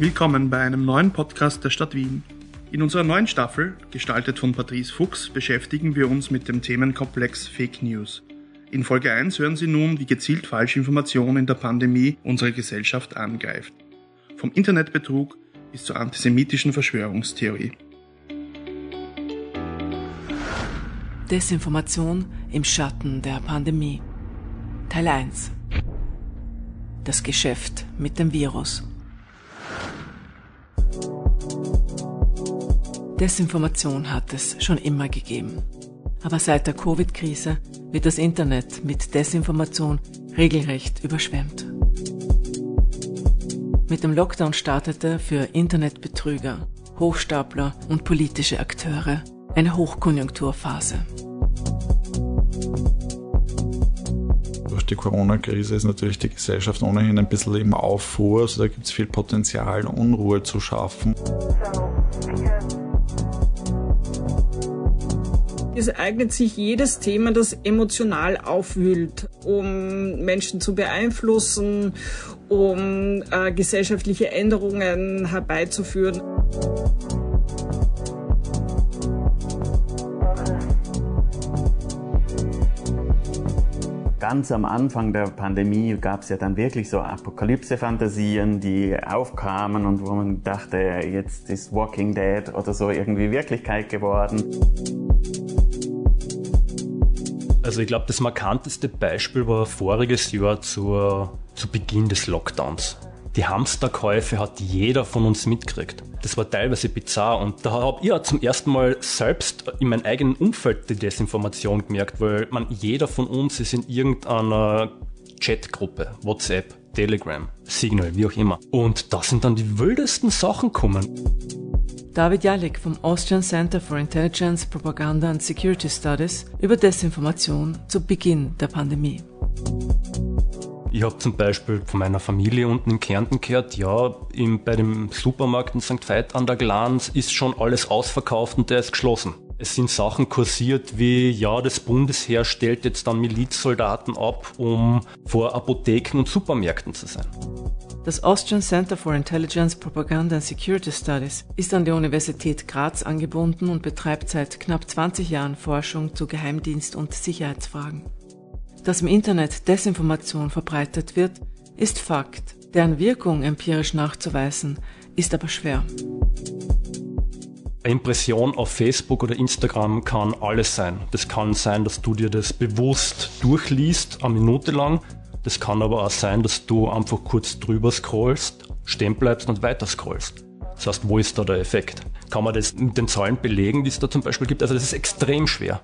Willkommen bei einem neuen Podcast der Stadt Wien. In unserer neuen Staffel, gestaltet von Patrice Fuchs, beschäftigen wir uns mit dem Themenkomplex Fake News. In Folge 1 hören Sie nun, wie gezielt Falschinformation in der Pandemie unsere Gesellschaft angreift. Vom Internetbetrug bis zur antisemitischen Verschwörungstheorie. Desinformation im Schatten der Pandemie. Teil 1. Das Geschäft mit dem Virus. Desinformation hat es schon immer gegeben. Aber seit der Covid-Krise wird das Internet mit Desinformation regelrecht überschwemmt. Mit dem Lockdown startete für Internetbetrüger, Hochstapler und politische Akteure eine Hochkonjunkturphase. Durch die Corona-Krise ist natürlich die Gesellschaft ohnehin ein bisschen im Aufruhr, also da gibt es viel Potenzial, Unruhe zu schaffen. Es eignet sich jedes Thema, das emotional aufwühlt, um Menschen zu beeinflussen, um äh, gesellschaftliche Änderungen herbeizuführen. Ganz am Anfang der Pandemie gab es ja dann wirklich so Apokalypse-Fantasien, die aufkamen und wo man dachte, jetzt ist Walking Dead oder so irgendwie Wirklichkeit geworden. Also ich glaube, das markanteste Beispiel war voriges Jahr zur, zu Beginn des Lockdowns. Die Hamsterkäufe hat jeder von uns mitgekriegt. Das war teilweise bizarr und da habe ich auch zum ersten Mal selbst in meinem eigenen Umfeld die Desinformation gemerkt, weil man jeder von uns ist in irgendeiner Chatgruppe, WhatsApp, Telegram, Signal, wie auch immer. Und da sind dann die wildesten Sachen gekommen. David Jalik vom Austrian Center for Intelligence, Propaganda and Security Studies über Desinformation zu Beginn der Pandemie. Ich habe zum Beispiel von meiner Familie unten in Kärnten gehört, ja, im, bei dem Supermarkt in St. Veit an der Glanz ist schon alles ausverkauft und der ist geschlossen. Es sind Sachen kursiert wie, ja, das Bundesheer stellt jetzt dann Milizsoldaten ab, um vor Apotheken und Supermärkten zu sein. Das Austrian Center for Intelligence, Propaganda and Security Studies ist an die Universität Graz angebunden und betreibt seit knapp 20 Jahren Forschung zu Geheimdienst- und Sicherheitsfragen. Dass im Internet Desinformation verbreitet wird, ist Fakt. Deren Wirkung empirisch nachzuweisen, ist aber schwer. Impression auf Facebook oder Instagram kann alles sein. Das kann sein, dass du dir das bewusst durchliest, eine Minute lang, das kann aber auch sein, dass du einfach kurz drüber scrollst, stehen bleibst und weiter scrollst. Das heißt, wo ist da der Effekt? Kann man das mit den Zahlen belegen, die es da zum Beispiel gibt? Also das ist extrem schwer.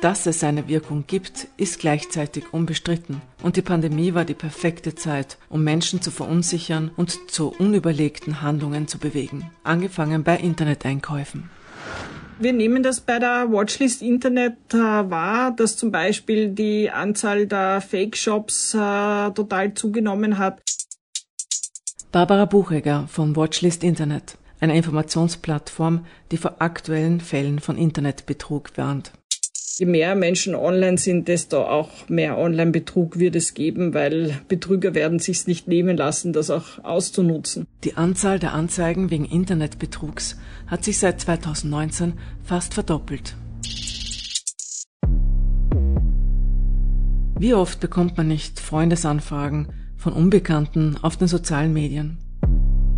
Dass es eine Wirkung gibt, ist gleichzeitig unbestritten. Und die Pandemie war die perfekte Zeit, um Menschen zu verunsichern und zu unüberlegten Handlungen zu bewegen. Angefangen bei Interneteinkäufen. Wir nehmen das bei der Watchlist Internet äh, wahr, dass zum Beispiel die Anzahl der Fake-Shops äh, total zugenommen hat. Barbara Buchegger von Watchlist Internet, einer Informationsplattform, die vor aktuellen Fällen von Internetbetrug warnt. Je mehr Menschen online sind, desto auch mehr Online-Betrug wird es geben, weil Betrüger werden sich nicht nehmen lassen, das auch auszunutzen. Die Anzahl der Anzeigen wegen Internetbetrugs hat sich seit 2019 fast verdoppelt. Wie oft bekommt man nicht Freundesanfragen von Unbekannten auf den sozialen Medien?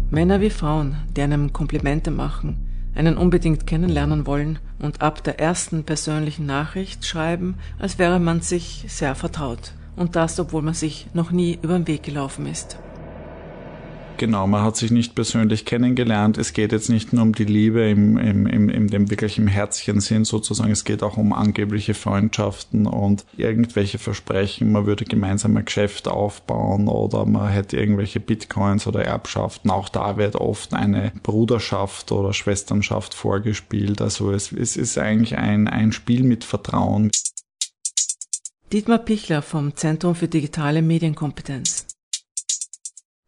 Männer wie Frauen, die einem Komplimente machen, einen unbedingt kennenlernen wollen und ab der ersten persönlichen Nachricht schreiben, als wäre man sich sehr vertraut. Und das, obwohl man sich noch nie über den Weg gelaufen ist. Genau, man hat sich nicht persönlich kennengelernt. Es geht jetzt nicht nur um die Liebe im, im, im, im dem wirklich im Herzchensinn sozusagen. Es geht auch um angebliche Freundschaften und irgendwelche Versprechen. Man würde gemeinsam ein Geschäft aufbauen oder man hätte irgendwelche Bitcoins oder Erbschaften. Auch da wird oft eine Bruderschaft oder Schwesternschaft vorgespielt. Also es, es ist eigentlich ein, ein Spiel mit Vertrauen. Dietmar Pichler vom Zentrum für digitale Medienkompetenz.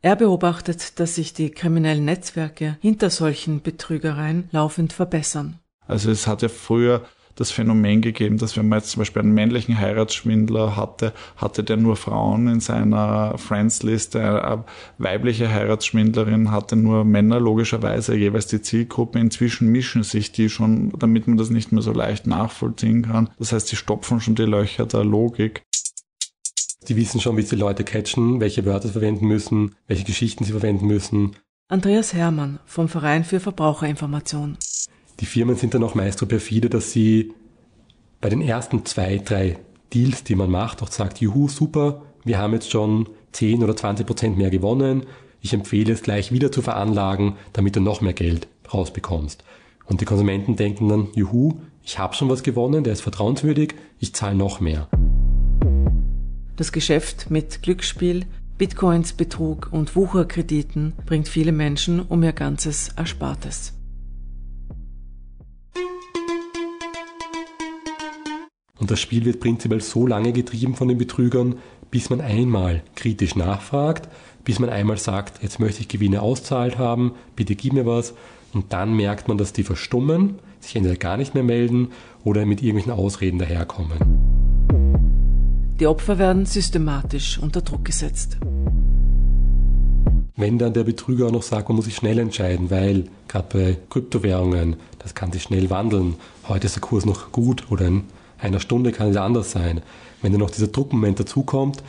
Er beobachtet, dass sich die kriminellen Netzwerke hinter solchen Betrügereien laufend verbessern. Also es hat ja früher das Phänomen gegeben, dass wenn man jetzt zum Beispiel einen männlichen Heiratsschwindler hatte, hatte der nur Frauen in seiner Friends-Liste, eine weibliche Heiratsschwindlerin hatte nur Männer, logischerweise jeweils die Zielgruppe. Inzwischen mischen sich die schon, damit man das nicht mehr so leicht nachvollziehen kann. Das heißt, sie stopfen schon die Löcher der Logik. Sie wissen schon, wie sie Leute catchen, welche Wörter sie verwenden müssen, welche Geschichten sie verwenden müssen. Andreas Hermann vom Verein für Verbraucherinformation. Die Firmen sind dann auch meist so perfide, dass sie bei den ersten zwei, drei Deals, die man macht, auch sagt, juhu, super, wir haben jetzt schon 10 oder 20 Prozent mehr gewonnen. Ich empfehle es gleich wieder zu veranlagen, damit du noch mehr Geld rausbekommst. Und die Konsumenten denken dann, juhu, ich habe schon was gewonnen, der ist vertrauenswürdig, ich zahle noch mehr. Das Geschäft mit Glücksspiel, Bitcoins, Betrug und Wucherkrediten bringt viele Menschen um ihr ganzes Erspartes. Und das Spiel wird prinzipiell so lange getrieben von den Betrügern, bis man einmal kritisch nachfragt, bis man einmal sagt, jetzt möchte ich Gewinne auszahlt haben, bitte gib mir was. Und dann merkt man, dass die verstummen, sich entweder gar nicht mehr melden oder mit irgendwelchen Ausreden daherkommen. Die Opfer werden systematisch unter Druck gesetzt. Wenn dann der Betrüger auch noch sagt, man muss sich schnell entscheiden, weil gerade bei Kryptowährungen, das kann sich schnell wandeln. Heute ist der Kurs noch gut oder in einer Stunde kann es anders sein. Wenn dann noch dieser Druckmoment dazukommt,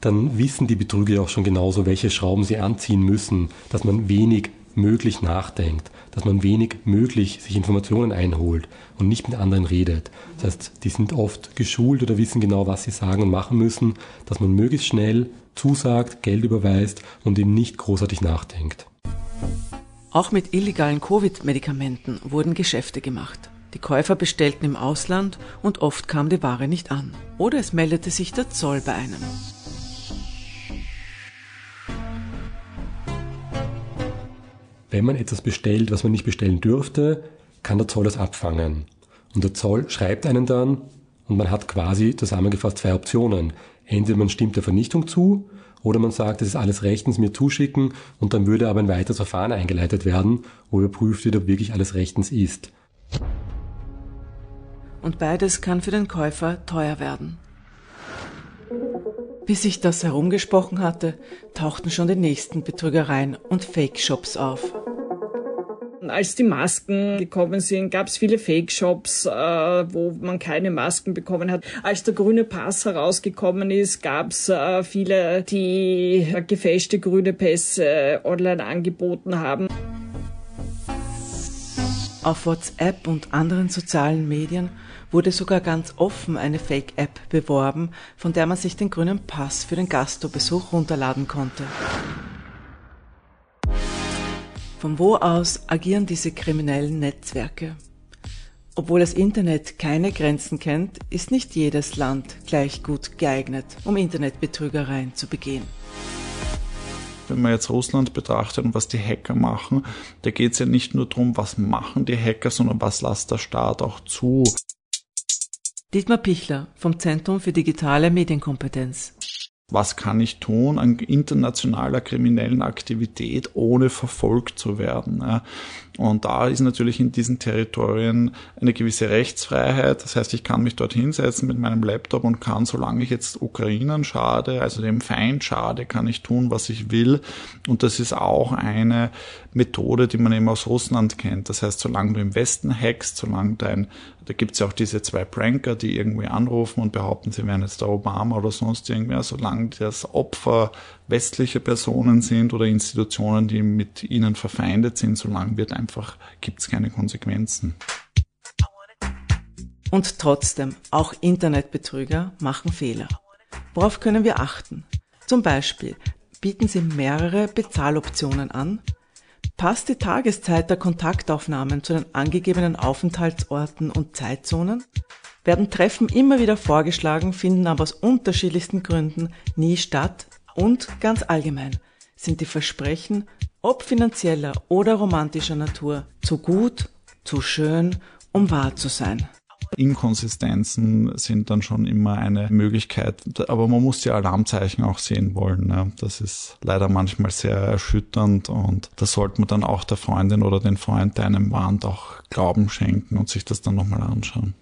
dann wissen die Betrüger auch schon genauso, welche Schrauben sie anziehen müssen, dass man wenig möglich nachdenkt, dass man wenig möglich sich Informationen einholt und nicht mit anderen redet. Das heißt, die sind oft geschult oder wissen genau, was sie sagen und machen müssen, dass man möglichst schnell zusagt, Geld überweist und eben nicht großartig nachdenkt. Auch mit illegalen Covid-Medikamenten wurden Geschäfte gemacht. Die Käufer bestellten im Ausland und oft kam die Ware nicht an. Oder es meldete sich der Zoll bei einem. Wenn man etwas bestellt, was man nicht bestellen dürfte, kann der Zoll das abfangen. Und der Zoll schreibt einen dann und man hat quasi zusammengefasst zwei Optionen. Entweder man stimmt der Vernichtung zu oder man sagt, es ist alles rechtens mir zuschicken und dann würde aber ein weiteres Verfahren eingeleitet werden, wo überprüft wird, ob wirklich alles rechtens ist. Und beides kann für den Käufer teuer werden. Bis sich das herumgesprochen hatte, tauchten schon die nächsten Betrügereien und Fake-Shops auf. Als die Masken gekommen sind, gab es viele Fake-Shops, äh, wo man keine Masken bekommen hat. Als der grüne Pass herausgekommen ist, gab es äh, viele, die gefälschte grüne Pässe online angeboten haben. Auf WhatsApp und anderen sozialen Medien wurde sogar ganz offen eine Fake-App beworben, von der man sich den grünen Pass für den Gastrobesuch runterladen konnte. Von wo aus agieren diese kriminellen Netzwerke? Obwohl das Internet keine Grenzen kennt, ist nicht jedes Land gleich gut geeignet, um Internetbetrügereien zu begehen wenn man jetzt Russland betrachtet und was die Hacker machen, da geht es ja nicht nur darum, was machen die Hacker, sondern was lässt der Staat auch zu. Dietmar Pichler vom Zentrum für digitale Medienkompetenz. Was kann ich tun an internationaler kriminellen Aktivität, ohne verfolgt zu werden? Und da ist natürlich in diesen Territorien eine gewisse Rechtsfreiheit. Das heißt, ich kann mich dort hinsetzen mit meinem Laptop und kann, solange ich jetzt Ukrainern schade, also dem Feind schade, kann ich tun, was ich will. Und das ist auch eine Methode, die man eben aus Russland kennt. Das heißt, solange du im Westen hackst, solange dein, da gibt's ja auch diese zwei Pranker, die irgendwie anrufen und behaupten, sie wären jetzt der Obama oder sonst irgendwer, solange das Opfer westliche Personen sind oder Institutionen, die mit ihnen verfeindet sind, solange wird einfach, gibt's keine Konsequenzen. Und trotzdem, auch Internetbetrüger machen Fehler. Worauf können wir achten? Zum Beispiel, bieten sie mehrere Bezahloptionen an? Passt die Tageszeit der Kontaktaufnahmen zu den angegebenen Aufenthaltsorten und Zeitzonen? Werden Treffen immer wieder vorgeschlagen, finden aber aus unterschiedlichsten Gründen nie statt, und ganz allgemein sind die Versprechen, ob finanzieller oder romantischer Natur, zu gut, zu schön, um wahr zu sein. Inkonsistenzen sind dann schon immer eine Möglichkeit, aber man muss die Alarmzeichen auch sehen wollen. Ne? Das ist leider manchmal sehr erschütternd und da sollte man dann auch der Freundin oder den Freund, der einem warnt, auch Glauben schenken und sich das dann nochmal anschauen.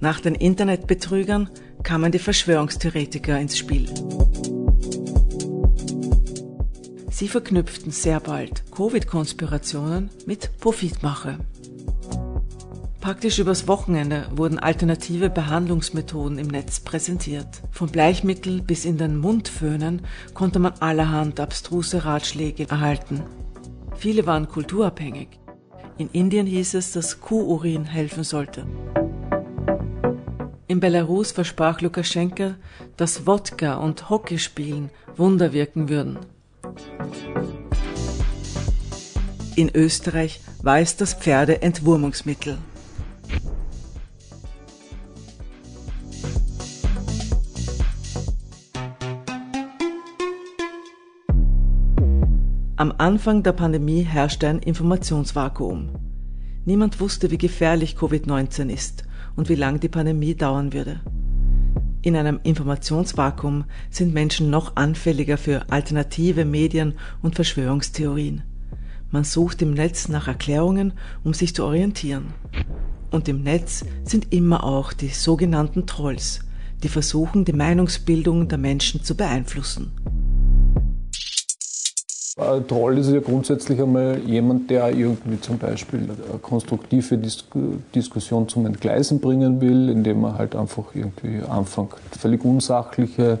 Nach den Internetbetrügern kamen die Verschwörungstheoretiker ins Spiel. Sie verknüpften sehr bald Covid-Konspirationen mit Profitmache. Praktisch übers Wochenende wurden alternative Behandlungsmethoden im Netz präsentiert. Von Bleichmittel bis in den Mundföhnen konnte man allerhand abstruse Ratschläge erhalten. Viele waren kulturabhängig. In Indien hieß es, dass Kuhurin helfen sollte. In Belarus versprach Lukaschenka, dass Wodka und Hockeyspielen Wunder wirken würden. In Österreich war es das Pferdeentwurmungsmittel. Am Anfang der Pandemie herrschte ein Informationsvakuum. Niemand wusste, wie gefährlich Covid-19 ist und wie lange die Pandemie dauern würde. In einem Informationsvakuum sind Menschen noch anfälliger für alternative Medien und Verschwörungstheorien. Man sucht im Netz nach Erklärungen, um sich zu orientieren. Und im Netz sind immer auch die sogenannten Trolls, die versuchen, die Meinungsbildung der Menschen zu beeinflussen. Ein Troll ist ja grundsätzlich einmal jemand, der irgendwie zum Beispiel eine konstruktive Dis Diskussion zum Entgleisen bringen will, indem er halt einfach irgendwie anfängt, völlig unsachliche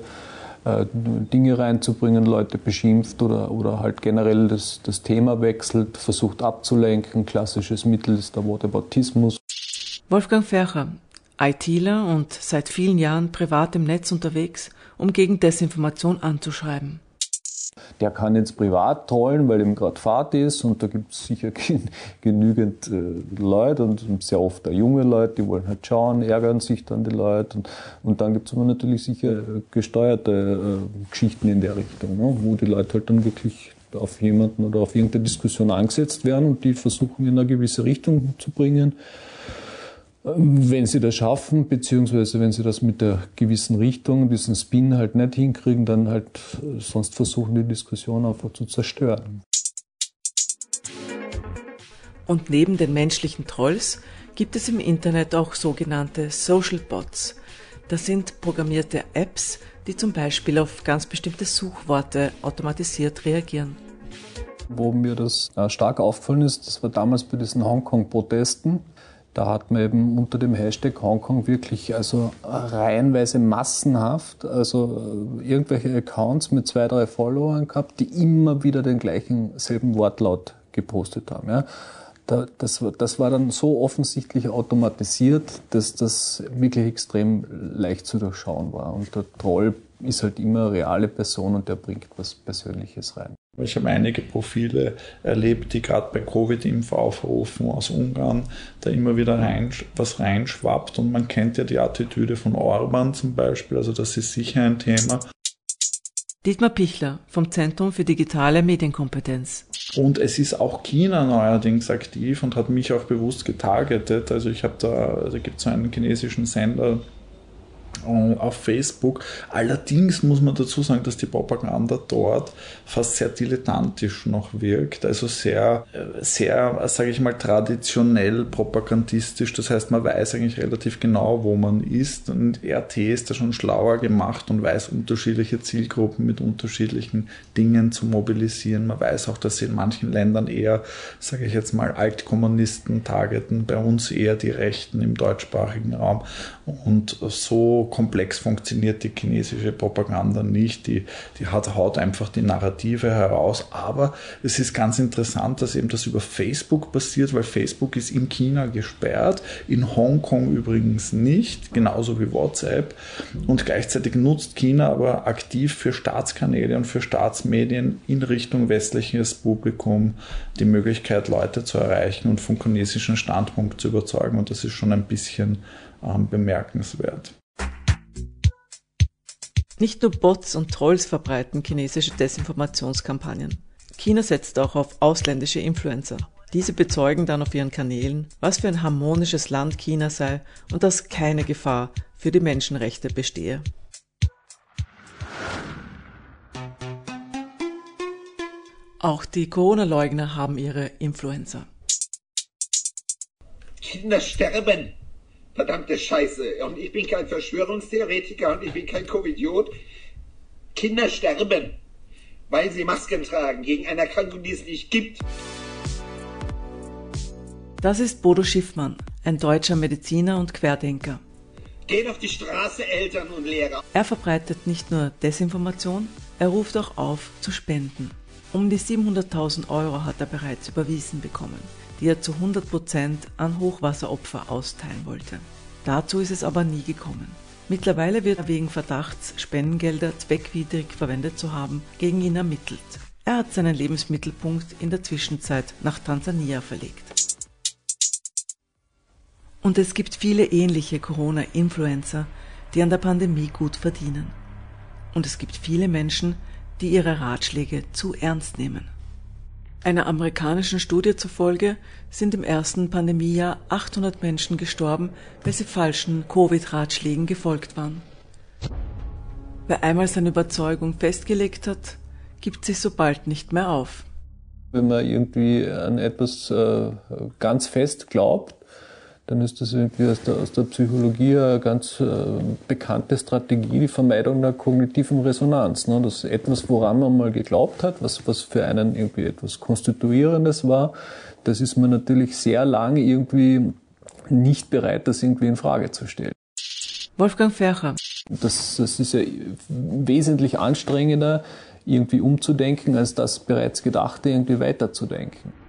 äh, Dinge reinzubringen, Leute beschimpft oder, oder halt generell das, das Thema wechselt, versucht abzulenken. Klassisches Mittel ist der Whataboutismus. Wolfgang Fercher, ITler und seit vielen Jahren privat im Netz unterwegs, um gegen Desinformation anzuschreiben. Der kann jetzt privat trollen, weil ihm gerade Fahrt ist und da gibt es sicher genügend äh, Leute und sehr oft auch junge Leute, die wollen halt schauen, ärgern sich dann die Leute. Und, und dann gibt es aber natürlich sicher gesteuerte äh, Geschichten in der Richtung, ne, wo die Leute halt dann wirklich auf jemanden oder auf irgendeine Diskussion angesetzt werden und die versuchen in eine gewisse Richtung zu bringen. Wenn sie das schaffen, beziehungsweise wenn sie das mit der gewissen Richtung, diesen Spin halt nicht hinkriegen, dann halt sonst versuchen, die Diskussion einfach zu zerstören. Und neben den menschlichen Trolls gibt es im Internet auch sogenannte Social Bots. Das sind programmierte Apps, die zum Beispiel auf ganz bestimmte Suchworte automatisiert reagieren. Wo mir das äh, stark aufgefallen ist, das war damals bei diesen Hongkong-Protesten da hat man eben unter dem Hashtag Hongkong wirklich also reihenweise massenhaft, also äh, irgendwelche Accounts mit zwei, drei Followern gehabt, die immer wieder den gleichen selben Wortlaut gepostet haben. Ja. Da, das, das war dann so offensichtlich automatisiert, dass das wirklich extrem leicht zu durchschauen war. Und der Troll ist halt immer eine reale Person und der bringt was Persönliches rein. Ich habe einige Profile erlebt, die gerade bei Covid-Impfaufrufen aus Ungarn da immer wieder rein, was reinschwappt. Und man kennt ja die Attitüde von Orban zum Beispiel, also das ist sicher ein Thema. Dietmar Pichler vom Zentrum für digitale Medienkompetenz. Und es ist auch China neuerdings aktiv und hat mich auch bewusst getargetet. Also ich habe da, da gibt es so einen chinesischen Sender, auf Facebook. Allerdings muss man dazu sagen, dass die Propaganda dort fast sehr dilettantisch noch wirkt, also sehr, sehr, sage ich mal, traditionell propagandistisch. Das heißt, man weiß eigentlich relativ genau, wo man ist und RT ist da schon schlauer gemacht und weiß unterschiedliche Zielgruppen mit unterschiedlichen Dingen zu mobilisieren. Man weiß auch, dass sie in manchen Ländern eher, sage ich jetzt mal, Altkommunisten targeten, bei uns eher die Rechten im deutschsprachigen Raum und so komplex funktioniert die chinesische Propaganda nicht. Die, die hat, haut einfach die Narrative heraus. Aber es ist ganz interessant, dass eben das über Facebook passiert, weil Facebook ist in China gesperrt, in Hongkong übrigens nicht, genauso wie WhatsApp. Und gleichzeitig nutzt China aber aktiv für Staatskanäle und für Staatsmedien in Richtung westliches Publikum die Möglichkeit, Leute zu erreichen und vom chinesischen Standpunkt zu überzeugen. Und das ist schon ein bisschen ähm, bemerkenswert. Nicht nur Bots und Trolls verbreiten chinesische Desinformationskampagnen. China setzt auch auf ausländische Influencer. Diese bezeugen dann auf ihren Kanälen, was für ein harmonisches Land China sei und dass keine Gefahr für die Menschenrechte bestehe. Auch die Corona-Leugner haben ihre Influencer. Kinder sterben. Verdammte Scheiße. Und ich bin kein Verschwörungstheoretiker und ich bin kein Covidiot. Kinder sterben, weil sie Masken tragen gegen eine Erkrankung, die es nicht gibt. Das ist Bodo Schiffmann, ein deutscher Mediziner und Querdenker. Gehen auf die Straße, Eltern und Lehrer. Er verbreitet nicht nur Desinformation, er ruft auch auf zu spenden. Um die 700.000 Euro hat er bereits überwiesen bekommen, die er zu 100 Prozent an Hochwasseropfer austeilen wollte. Dazu ist es aber nie gekommen. Mittlerweile wird er wegen Verdachts, Spendengelder zweckwidrig verwendet zu haben, gegen ihn ermittelt. Er hat seinen Lebensmittelpunkt in der Zwischenzeit nach Tansania verlegt. Und es gibt viele ähnliche Corona-Influencer, die an der Pandemie gut verdienen. Und es gibt viele Menschen, die ihre Ratschläge zu ernst nehmen. Einer amerikanischen Studie zufolge sind im ersten Pandemiejahr 800 Menschen gestorben, weil sie falschen Covid-Ratschlägen gefolgt waren. Wer einmal seine Überzeugung festgelegt hat, gibt sich so bald nicht mehr auf. Wenn man irgendwie an etwas äh, ganz fest glaubt, dann ist das irgendwie aus der, aus der Psychologie eine ganz äh, bekannte Strategie, die Vermeidung der kognitiven Resonanz. Ne? Das ist etwas, woran man mal geglaubt hat, was, was für einen irgendwie etwas Konstituierendes war, das ist man natürlich sehr lange irgendwie nicht bereit, das irgendwie in Frage zu stellen. Wolfgang Fercher. Das, das ist ja wesentlich anstrengender, irgendwie umzudenken, als das bereits Gedachte irgendwie weiterzudenken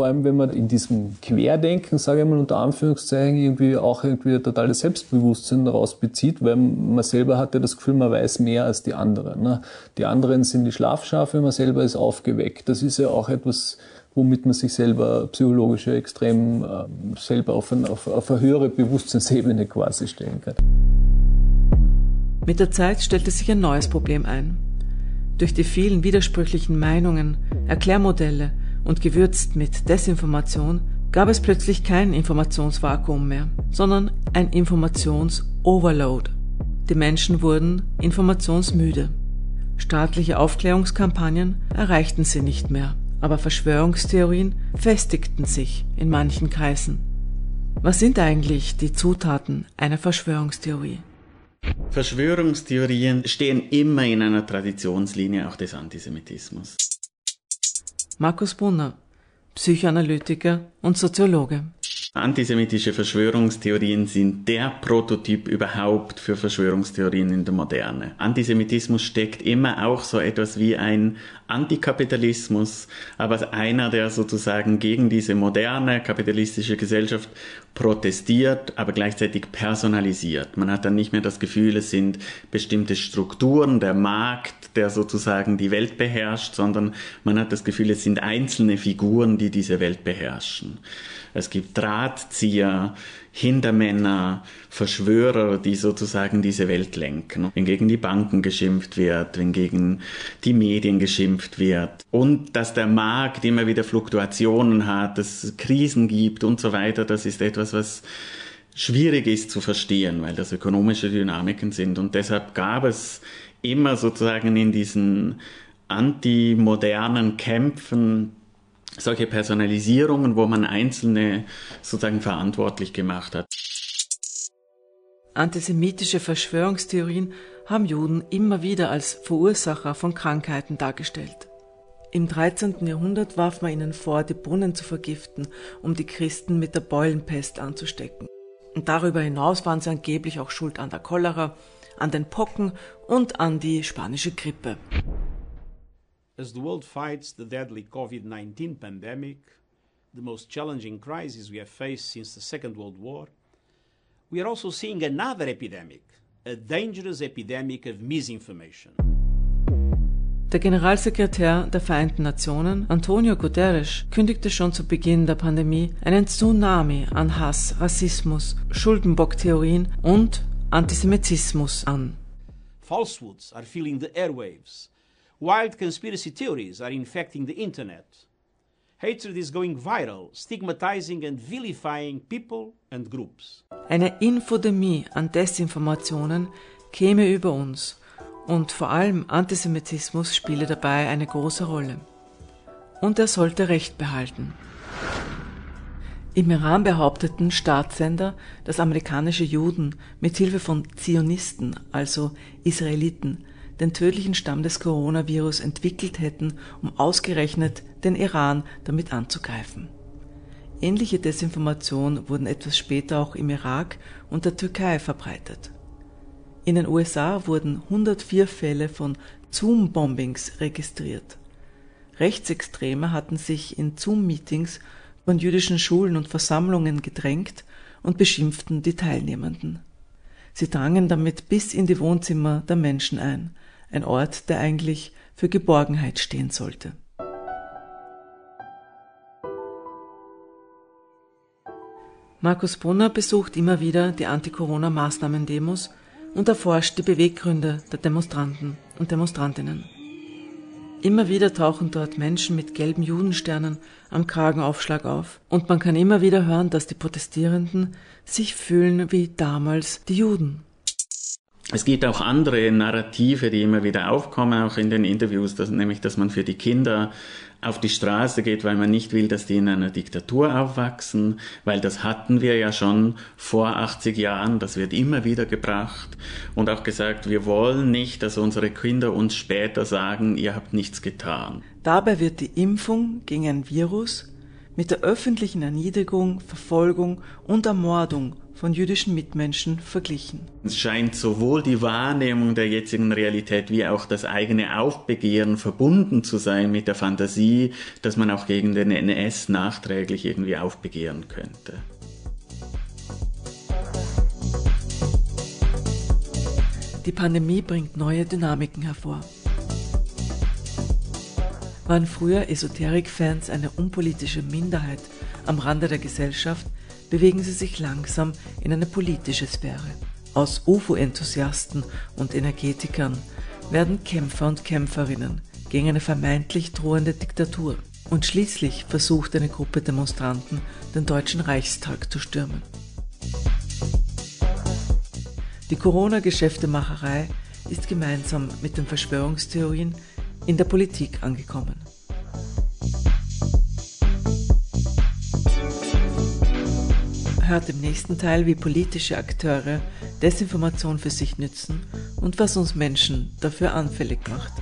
vor allem wenn man in diesem Querdenken, sage ich mal unter Anführungszeichen, irgendwie auch irgendwie ein totales Selbstbewusstsein daraus bezieht, weil man selber hat ja das Gefühl, man weiß mehr als die anderen. Ne? Die anderen sind die Schlafschafe, man selber ist aufgeweckt. Das ist ja auch etwas, womit man sich selber psychologisch extrem äh, selber auf, ein, auf, auf eine höhere Bewusstseinsebene quasi stellen kann. Mit der Zeit stellte sich ein neues Problem ein. Durch die vielen widersprüchlichen Meinungen, Erklärmodelle und gewürzt mit Desinformation gab es plötzlich kein Informationsvakuum mehr, sondern ein Informationsoverload. Die Menschen wurden informationsmüde. Staatliche Aufklärungskampagnen erreichten sie nicht mehr, aber Verschwörungstheorien festigten sich in manchen Kreisen. Was sind eigentlich die Zutaten einer Verschwörungstheorie? Verschwörungstheorien stehen immer in einer Traditionslinie auch des Antisemitismus. Markus Brunner, Psychoanalytiker und Soziologe. Antisemitische Verschwörungstheorien sind der Prototyp überhaupt für Verschwörungstheorien in der Moderne. Antisemitismus steckt immer auch so etwas wie ein Antikapitalismus, aber einer, der sozusagen gegen diese moderne kapitalistische Gesellschaft protestiert, aber gleichzeitig personalisiert. Man hat dann nicht mehr das Gefühl, es sind bestimmte Strukturen, der Markt, der sozusagen die Welt beherrscht, sondern man hat das Gefühl, es sind einzelne Figuren, die diese Welt beherrschen. Es gibt Drahtzieher, Hintermänner, Verschwörer, die sozusagen diese Welt lenken. Wenn gegen die Banken geschimpft wird, wenn gegen die Medien geschimpft wird. Und dass der Markt immer wieder Fluktuationen hat, dass es Krisen gibt und so weiter, das ist etwas, was schwierig ist zu verstehen, weil das ökonomische Dynamiken sind. Und deshalb gab es immer sozusagen in diesen antimodernen Kämpfen solche Personalisierungen, wo man Einzelne sozusagen verantwortlich gemacht hat. Antisemitische Verschwörungstheorien haben Juden immer wieder als Verursacher von Krankheiten dargestellt. Im 13. Jahrhundert warf man ihnen vor, die Brunnen zu vergiften, um die Christen mit der Beulenpest anzustecken. Und darüber hinaus waren sie angeblich auch schuld an der Cholera, an den Pocken und an die spanische Grippe. As the world fights the deadly COVID 19 pandemic, the most challenging crisis we have faced since the Second World War, we are also seeing another epidemic, a dangerous epidemic of misinformation. Der Generalsekretär der Vereinten Nationen, Antonio Guterres, kündigte schon zu Beginn der Pandemie einen Tsunami an Hass, Rassismus, Schuldenbock-Theorien und Antisemitismus an. Falsehoods are filling the airwaves Wild conspiracy theories are infecting the internet. Hatred is going viral, stigmatizing and vilifying people and groups. Eine Infodemie an Desinformationen käme über uns und vor allem Antisemitismus spiele dabei eine große Rolle. Und er sollte Recht behalten. Im Iran behaupteten Staatssender, dass amerikanische Juden mit Hilfe von Zionisten, also Israeliten, den tödlichen Stamm des Coronavirus entwickelt hätten, um ausgerechnet den Iran damit anzugreifen. Ähnliche Desinformationen wurden etwas später auch im Irak und der Türkei verbreitet. In den USA wurden 104 Fälle von Zoom-Bombings registriert. Rechtsextreme hatten sich in Zoom-Meetings von jüdischen Schulen und Versammlungen gedrängt und beschimpften die Teilnehmenden. Sie drangen damit bis in die Wohnzimmer der Menschen ein, ein Ort, der eigentlich für Geborgenheit stehen sollte. Markus Brunner besucht immer wieder die Anti-Corona-Maßnahmen-Demos und erforscht die Beweggründe der Demonstranten und Demonstrantinnen. Immer wieder tauchen dort Menschen mit gelben Judensternen am Kragenaufschlag auf und man kann immer wieder hören, dass die Protestierenden sich fühlen wie damals die Juden. Es gibt auch andere Narrative, die immer wieder aufkommen, auch in den Interviews, dass, nämlich, dass man für die Kinder auf die Straße geht, weil man nicht will, dass die in einer Diktatur aufwachsen, weil das hatten wir ja schon vor 80 Jahren, das wird immer wieder gebracht und auch gesagt, wir wollen nicht, dass unsere Kinder uns später sagen, ihr habt nichts getan. Dabei wird die Impfung gegen ein Virus mit der öffentlichen Erniedrigung, Verfolgung und Ermordung von jüdischen Mitmenschen verglichen. Es scheint sowohl die Wahrnehmung der jetzigen Realität wie auch das eigene Aufbegehren verbunden zu sein mit der Fantasie, dass man auch gegen den NS nachträglich irgendwie aufbegehren könnte. Die Pandemie bringt neue Dynamiken hervor. Waren früher Esoterik-Fans eine unpolitische Minderheit am Rande der Gesellschaft, bewegen sie sich langsam in eine politische Sphäre. Aus UFO-Enthusiasten und Energetikern werden Kämpfer und Kämpferinnen gegen eine vermeintlich drohende Diktatur. Und schließlich versucht eine Gruppe Demonstranten, den Deutschen Reichstag zu stürmen. Die Corona-Geschäftemacherei ist gemeinsam mit den Verschwörungstheorien in der Politik angekommen. hört im nächsten Teil, wie politische Akteure Desinformation für sich nützen und was uns Menschen dafür anfällig macht.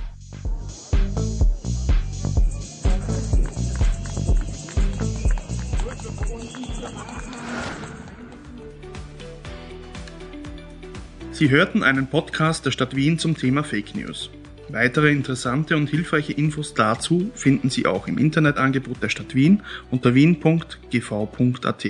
Sie hörten einen Podcast der Stadt Wien zum Thema Fake News. Weitere interessante und hilfreiche Infos dazu finden Sie auch im Internetangebot der Stadt Wien unter wien.gv.at.